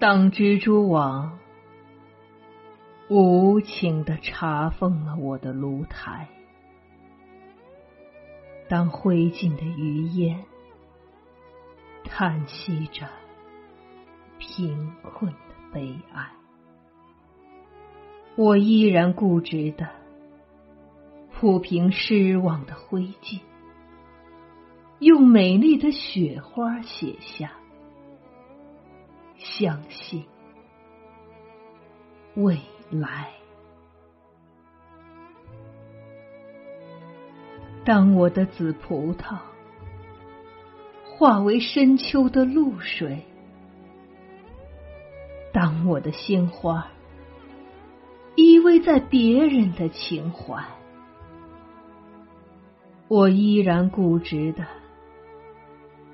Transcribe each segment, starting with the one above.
当蜘蛛网无情的查封了我的炉台，当灰烬的余烟叹息着贫困的悲哀，我依然固执的铺平失望的灰烬，用美丽的雪花写下。相信未来。当我的紫葡萄化为深秋的露水，当我的鲜花依偎在别人的情怀，我依然固执的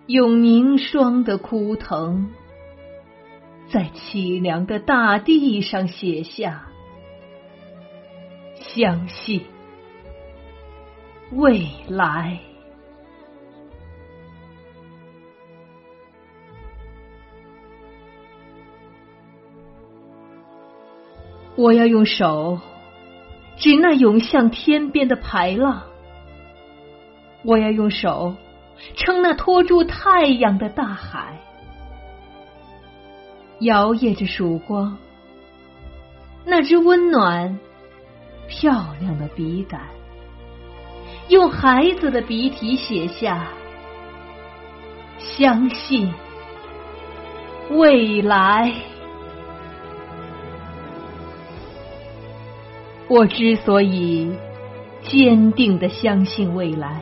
用凝霜的枯藤。在凄凉的大地上写下，相信未来。我要用手指那涌向天边的排浪，我要用手撑那托住太阳的大海。摇曳着曙光，那只温暖、漂亮的笔杆，用孩子的笔体写下“相信未来”。我之所以坚定的相信未来，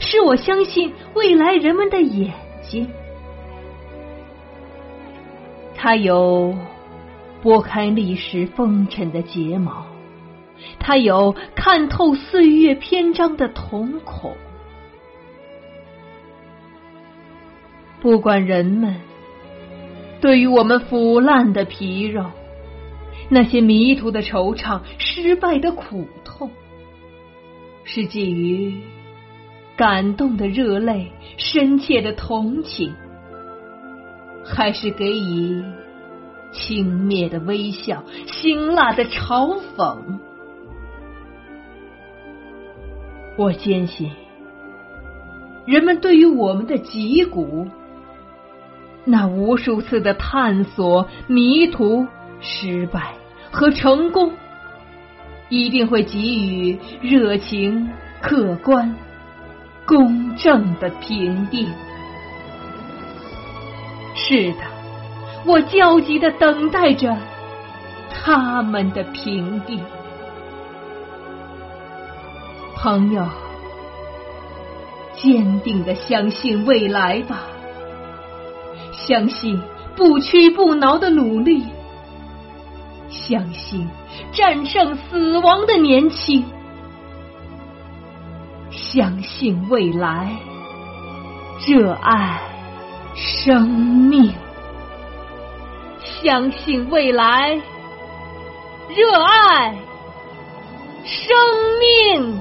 是我相信未来人们的眼睛。他有拨开历史风尘的睫毛，他有看透岁月篇章的瞳孔。不管人们对于我们腐烂的皮肉，那些迷途的惆怅、失败的苦痛，是基于感动的热泪、深切的同情。还是给予轻蔑的微笑、辛辣的嘲讽。我坚信，人们对于我们的脊骨，那无数次的探索、迷途、失败和成功，一定会给予热情、客观、公正的评定。是的，我焦急的等待着他们的平定。朋友，坚定的相信未来吧，相信不屈不挠的努力，相信战胜死亡的年轻，相信未来，热爱。生命，相信未来，热爱生命。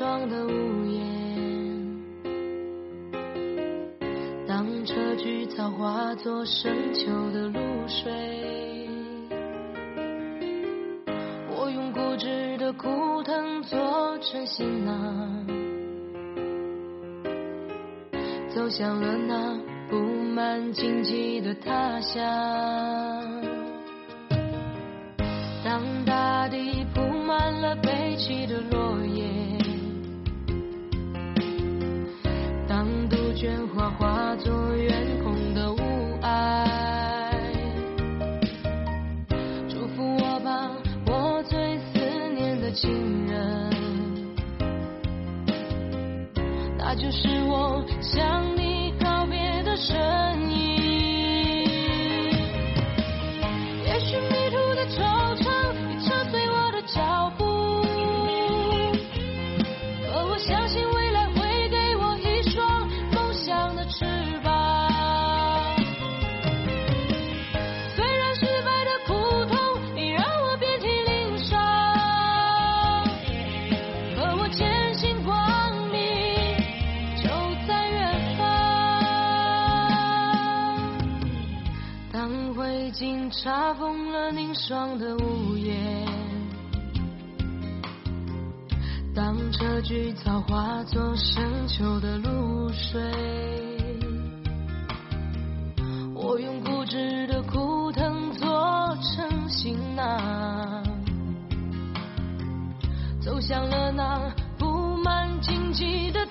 霜的屋檐，当车菊草化作深秋的露水，我用固执的枯藤做成行囊，走向了那布满荆棘的他乡。当大地铺满了悲泣的。情人。那就是我想已经查封了凝霜的屋檐当这句草化作深秋的露水我用固执的枯藤做成行囊走向了那布满荆棘的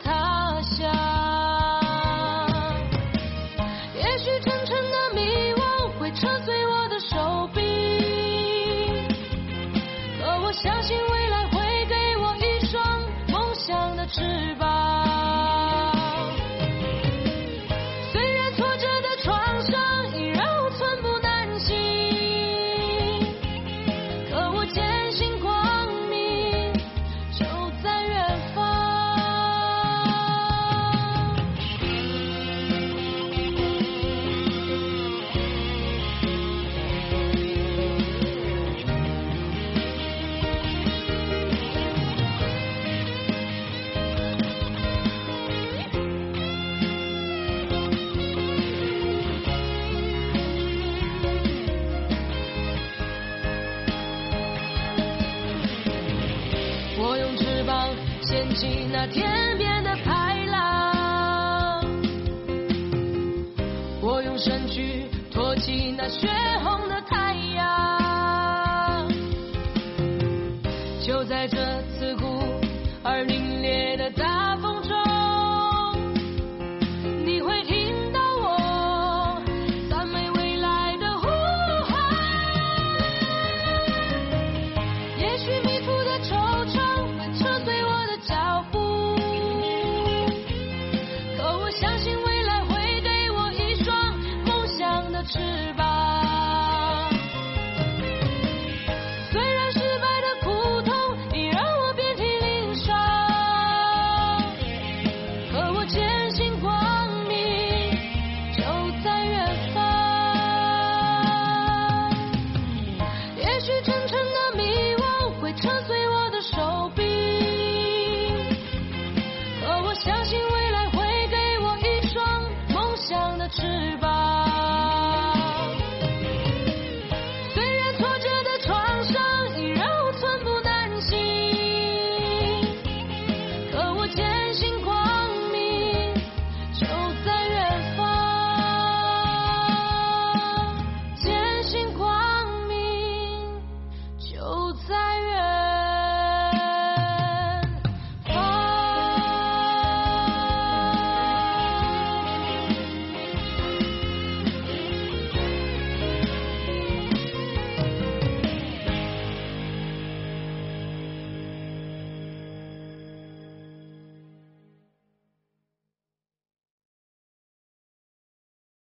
翅膀那天边的排浪，我用身躯托起那血红的太阳。